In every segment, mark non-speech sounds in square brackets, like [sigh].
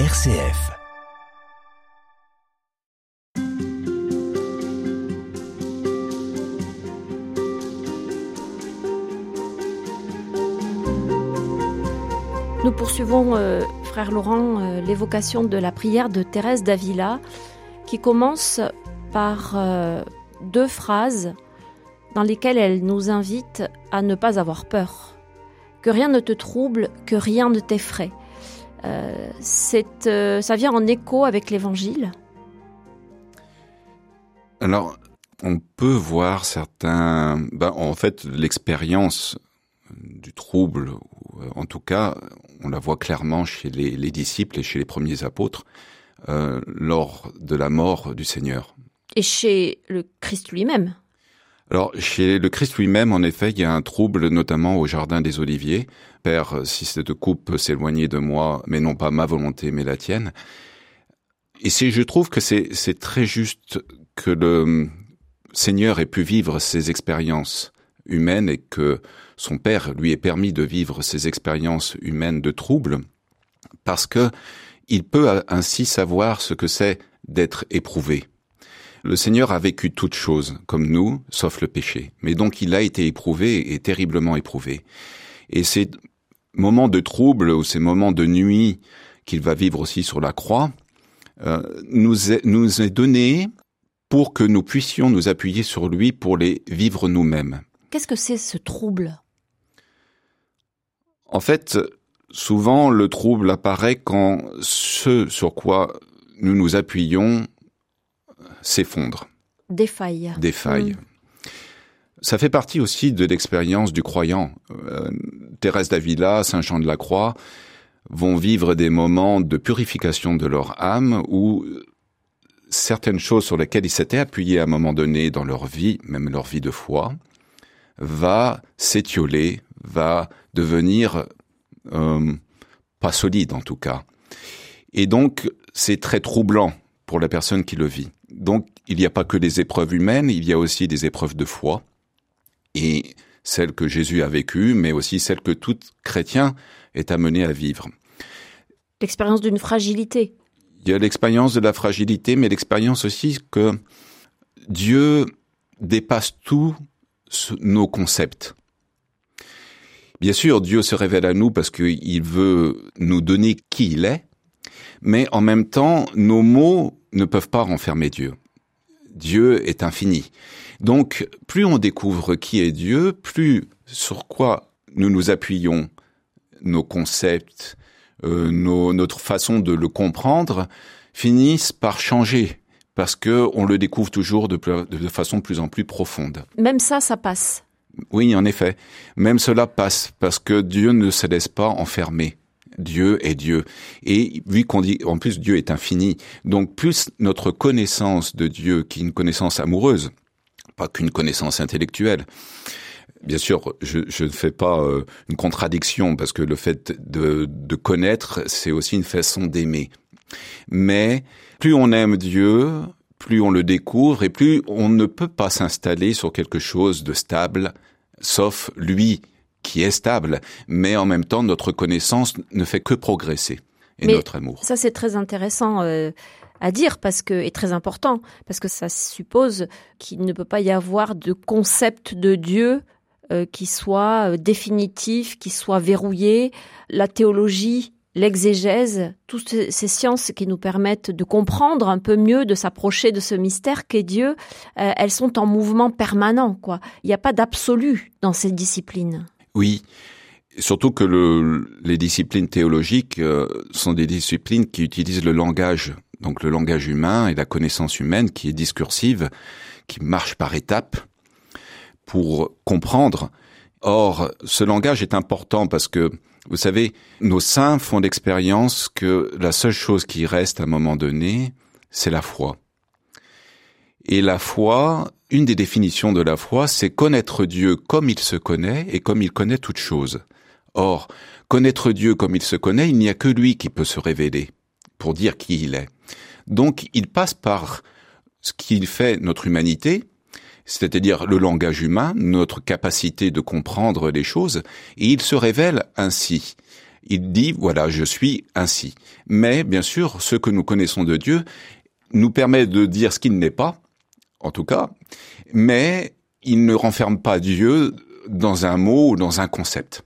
RCF. Nous poursuivons, euh, frère Laurent, euh, l'évocation de la prière de Thérèse d'Avila, qui commence par euh, deux phrases dans lesquelles elle nous invite à ne pas avoir peur. Que rien ne te trouble, que rien ne t'effraie. Ça vient en écho avec l'Évangile. Alors, on peut voir certains. Ben, en fait, l'expérience du trouble, en tout cas, on la voit clairement chez les, disciples et chez les premiers apôtres euh, lors de la mort du Seigneur. Et chez le Christ lui-même alors, chez le Christ lui-même, en effet, il y a un trouble, notamment au Jardin des Oliviers. Père, si cette coupe peut s'éloigner de moi, mais non pas ma volonté, mais la tienne. Et si je trouve que c'est très juste que le Seigneur ait pu vivre ces expériences humaines et que son père lui ait permis de vivre ces expériences humaines de trouble, parce que il peut ainsi savoir ce que c'est d'être éprouvé. Le Seigneur a vécu toutes choses, comme nous, sauf le péché. Mais donc il a été éprouvé et terriblement éprouvé. Et ces moments de trouble ou ces moments de nuit qu'il va vivre aussi sur la croix, euh, nous, est, nous est donné pour que nous puissions nous appuyer sur lui pour les vivre nous-mêmes. Qu'est-ce que c'est ce trouble? En fait, souvent le trouble apparaît quand ce sur quoi nous nous appuyons s'effondre. Défaille. Défaille. Mm. Ça fait partie aussi de l'expérience du croyant. Euh, Thérèse d'Avila, Saint Jean de la Croix vont vivre des moments de purification de leur âme où certaines choses sur lesquelles ils s'étaient appuyés à un moment donné dans leur vie, même leur vie de foi, va s'étioler, va devenir euh, pas solide en tout cas. Et donc c'est très troublant pour la personne qui le vit. Donc il n'y a pas que des épreuves humaines, il y a aussi des épreuves de foi. Et celles que Jésus a vécues, mais aussi celles que tout chrétien est amené à vivre. L'expérience d'une fragilité. Il y a l'expérience de la fragilité, mais l'expérience aussi que Dieu dépasse tout nos concepts. Bien sûr, Dieu se révèle à nous parce qu'il veut nous donner qui il est, mais en même temps, nos mots ne peuvent pas renfermer Dieu. Dieu est infini. Donc, plus on découvre qui est Dieu, plus sur quoi nous nous appuyons, nos concepts, euh, notre façon de le comprendre, finissent par changer parce que on le découvre toujours de, de façon de plus en plus profonde. Même ça, ça passe. Oui, en effet. Même cela passe parce que Dieu ne se laisse pas enfermer. Dieu est Dieu. Et vu qu'on dit, en plus, Dieu est infini. Donc, plus notre connaissance de Dieu, qui est une connaissance amoureuse, pas qu'une connaissance intellectuelle. Bien sûr, je, je ne fais pas euh, une contradiction parce que le fait de, de connaître, c'est aussi une façon d'aimer. Mais plus on aime Dieu, plus on le découvre et plus on ne peut pas s'installer sur quelque chose de stable, sauf lui qui est stable. Mais en même temps, notre connaissance ne fait que progresser et notre amour. Ça, c'est très intéressant. Euh, à dire parce que est très important parce que ça suppose qu'il ne peut pas y avoir de concept de Dieu euh, qui soit euh, définitif, qui soit verrouillé. La théologie l'exégèse, toutes ces sciences qui nous permettent de comprendre un peu mieux, de s'approcher de ce mystère qu'est Dieu, euh, elles sont en mouvement permanent. Quoi. Il n'y a pas d'absolu dans ces disciplines. Oui, surtout que le, les disciplines théologiques euh, sont des disciplines qui utilisent le langage, donc le langage humain et la connaissance humaine qui est discursive, qui marche par étapes pour comprendre. Or, ce langage est important parce que vous savez, nos saints font l'expérience que la seule chose qui reste à un moment donné, c'est la foi. Et la foi, une des définitions de la foi, c'est connaître Dieu comme il se connaît et comme il connaît toute chose. Or, connaître Dieu comme il se connaît, il n'y a que lui qui peut se révéler pour dire qui il est. Donc, il passe par ce qu'il fait notre humanité, c'est-à-dire le langage humain, notre capacité de comprendre les choses, et il se révèle ainsi. Il dit, voilà, je suis ainsi. Mais, bien sûr, ce que nous connaissons de Dieu nous permet de dire ce qu'il n'est pas, en tout cas, mais il ne renferme pas Dieu dans un mot ou dans un concept.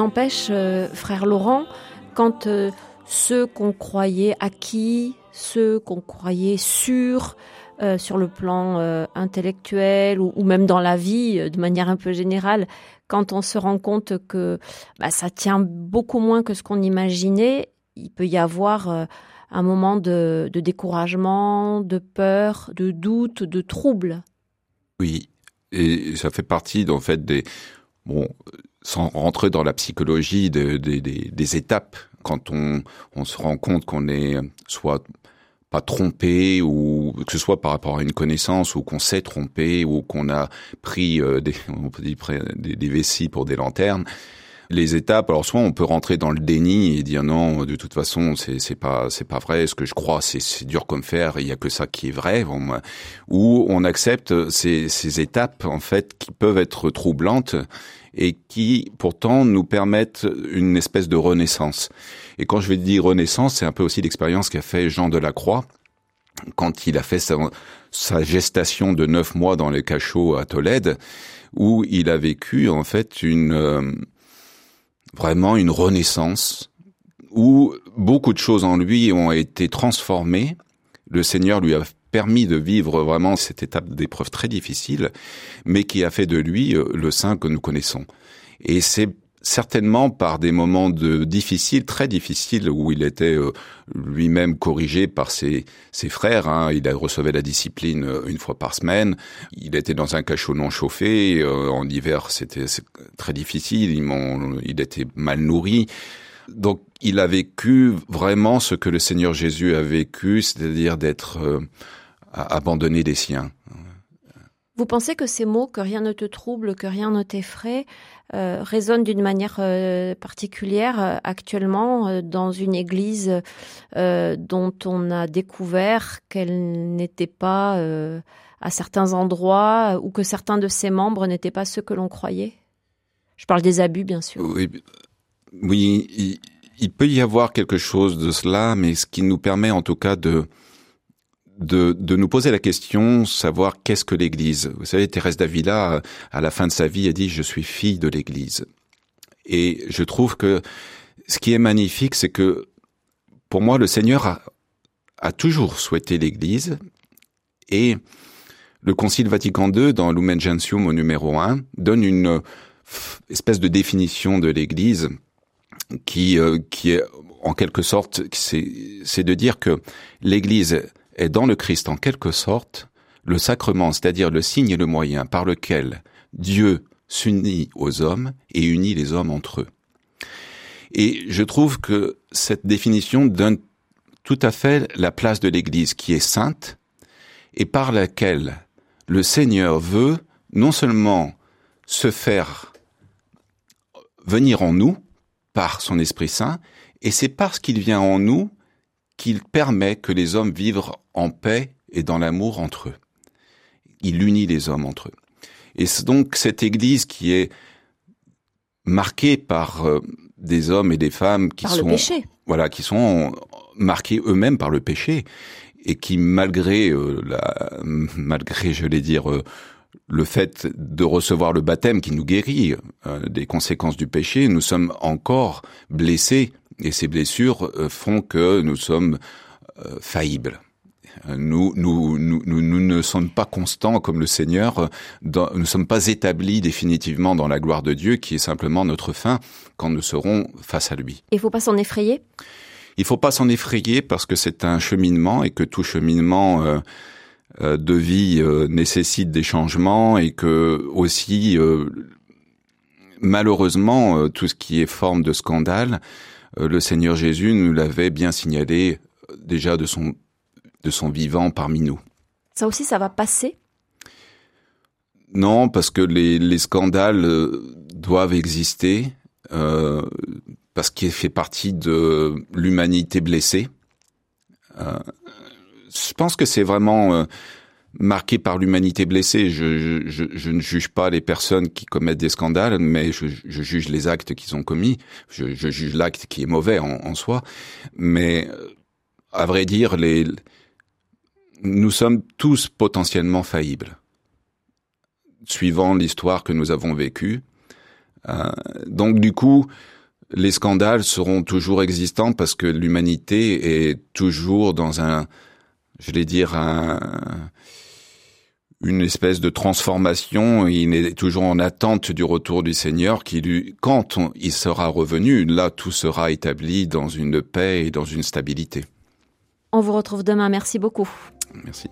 N'empêche, euh, frère Laurent, quand euh, ceux qu'on croyait acquis, ceux qu'on croyait sûrs euh, sur le plan intellectuel ou, même dans la vie de manière un peu générale, quand on se rend compte que bah, ça tient beaucoup moins que ce qu'on imaginait, il peut y avoir un moment de, découragement, de peur, de doute, de trouble. Oui, et ça fait partie en fait des sans rentrer dans la psychologie de, des étapes, quand on, on se rend compte qu'on est soit pas trompé ou que ce soit par rapport à une connaissance ou qu'on s'est trompé ou qu'on a pris euh, des, [laughs] on peut dire, des, des vessies pour des lanternes, les étapes. Alors soit on peut rentrer dans le déni et dire non, de toute façon c'est pas c'est pas vrai. Ce que je crois c'est c'est dur comme fer. Il y a que ça qui est vrai. ou on accepte ces ces étapes en fait qui peuvent être troublantes et qui pourtant nous permettent une espèce de renaissance. Et quand je vais dire renaissance, c'est un peu aussi l'expérience qu'a fait Jean de la Croix quand il a fait sa, sa, gestation de neuf mois dans les cachots à Tolède, où il a vécu en fait une euh, vraiment une renaissance, où beaucoup de choses en lui ont été transformées. Le Seigneur lui a permis de vivre vraiment cette étape d'épreuve très difficile, mais qui a fait de lui euh, le saint que nous connaissons. Et c'est certainement par des moments de difficiles, très difficiles, où il était euh, lui-même corrigé par ses, ses frères. Hein. Il recevait la discipline euh, une fois par semaine. Il était dans un cachot non chauffé. en hiver, c'était très difficile. Il, il était mal nourri. Donc, il a vécu vraiment ce que le Seigneur Jésus a vécu, c'est-à-dire d'être à abandonner des siens. Vous pensez que ces mots, que rien ne te trouble, que rien ne t'effraie, euh, résonnent d'une manière euh, particulière euh, actuellement dans une église dont on a découvert qu'elle n'était pas à certains endroits ou que certains de ses membres n'étaient pas ceux que l'on croyait? Je parle des abus, bien sûr. Oui, oui il, il, peut y avoir quelque chose de cela, mais ce qui nous permet en tout cas de de, de, nous poser la question, savoir qu'est-ce que l'Église. Vous savez, Thérèse d'Avila, à la fin de sa vie, a dit je suis fille de l'Église. Et je trouve que ce qui est magnifique, c'est que pour moi, le Seigneur a, a toujours souhaité l'Église et le Concile Vatican II, dans Lumen Gentium au numéro 1, donne une espèce de définition de l'Église qui, euh, qui est en quelque sorte, c'est de dire que l'Église est dans le Christ en quelque sorte le sacrement, c'est-à-dire le signe et le moyen par lequel Dieu s'unit aux hommes et unit les hommes entre eux. Et je trouve que cette définition donne tout à fait la place de l'Église qui est sainte et par laquelle le Seigneur veut non seulement se faire venir en nous par son Esprit Saint, et c'est parce qu'il vient en nous qu'il permet que les hommes vivent en paix et dans l'amour entre eux. Il unit les hommes entre eux. Et c'est donc cette Église qui est marquée par euh, des hommes et des femmes qui sont voilà qui sont marqués eux-mêmes par le péché et qui malgré euh, la malgré je vais dire euh, le fait de recevoir le baptême qui nous guérit des conséquences du péché, nous sommes encore blessés et ces blessures euh, font que nous sommes euh, faillibles. Nous, nous, nous, nous, ne sommes pas constants comme le Seigneur. nous ne sommes pas établis définitivement dans la gloire de Dieu, qui est simplement notre fin quand nous serons face à lui. Il faut pas s'en effrayer? Il faut pas s'en effrayer parce que c'est un cheminement et que tout cheminement euh, euh, de vie euh, nécessite des changements et que aussi malheureusement tout ce qui est forme de scandale, le Seigneur Jésus nous l'avait bien signalé déjà de son de son vivant parmi nous. Ça aussi, ça va passer? Non, parce que les, les scandales doivent exister. Euh, parce qu'il fait partie de l'humanité blessée. Euh, je pense que c'est vraiment euh, marqué par l'humanité blessée. Je, ne juge pas les personnes qui commettent des scandales, mais je, juge les actes qu'ils ont commis. Je, juge l'acte qui est mauvais en, soi. Mais à vrai dire, nous sommes tous potentiellement faillibles, suivant l'histoire que nous avons vécue. Euh, donc du coup, les scandales seront toujours existants parce que l'humanité est toujours dans un, je vais dire, un, une espèce de transformation. Il est toujours en attente du retour du Seigneur qui lui, quand il sera revenu, là, tout sera établi dans une paix et dans une stabilité. On vous retrouve demain. Merci beaucoup. Merci.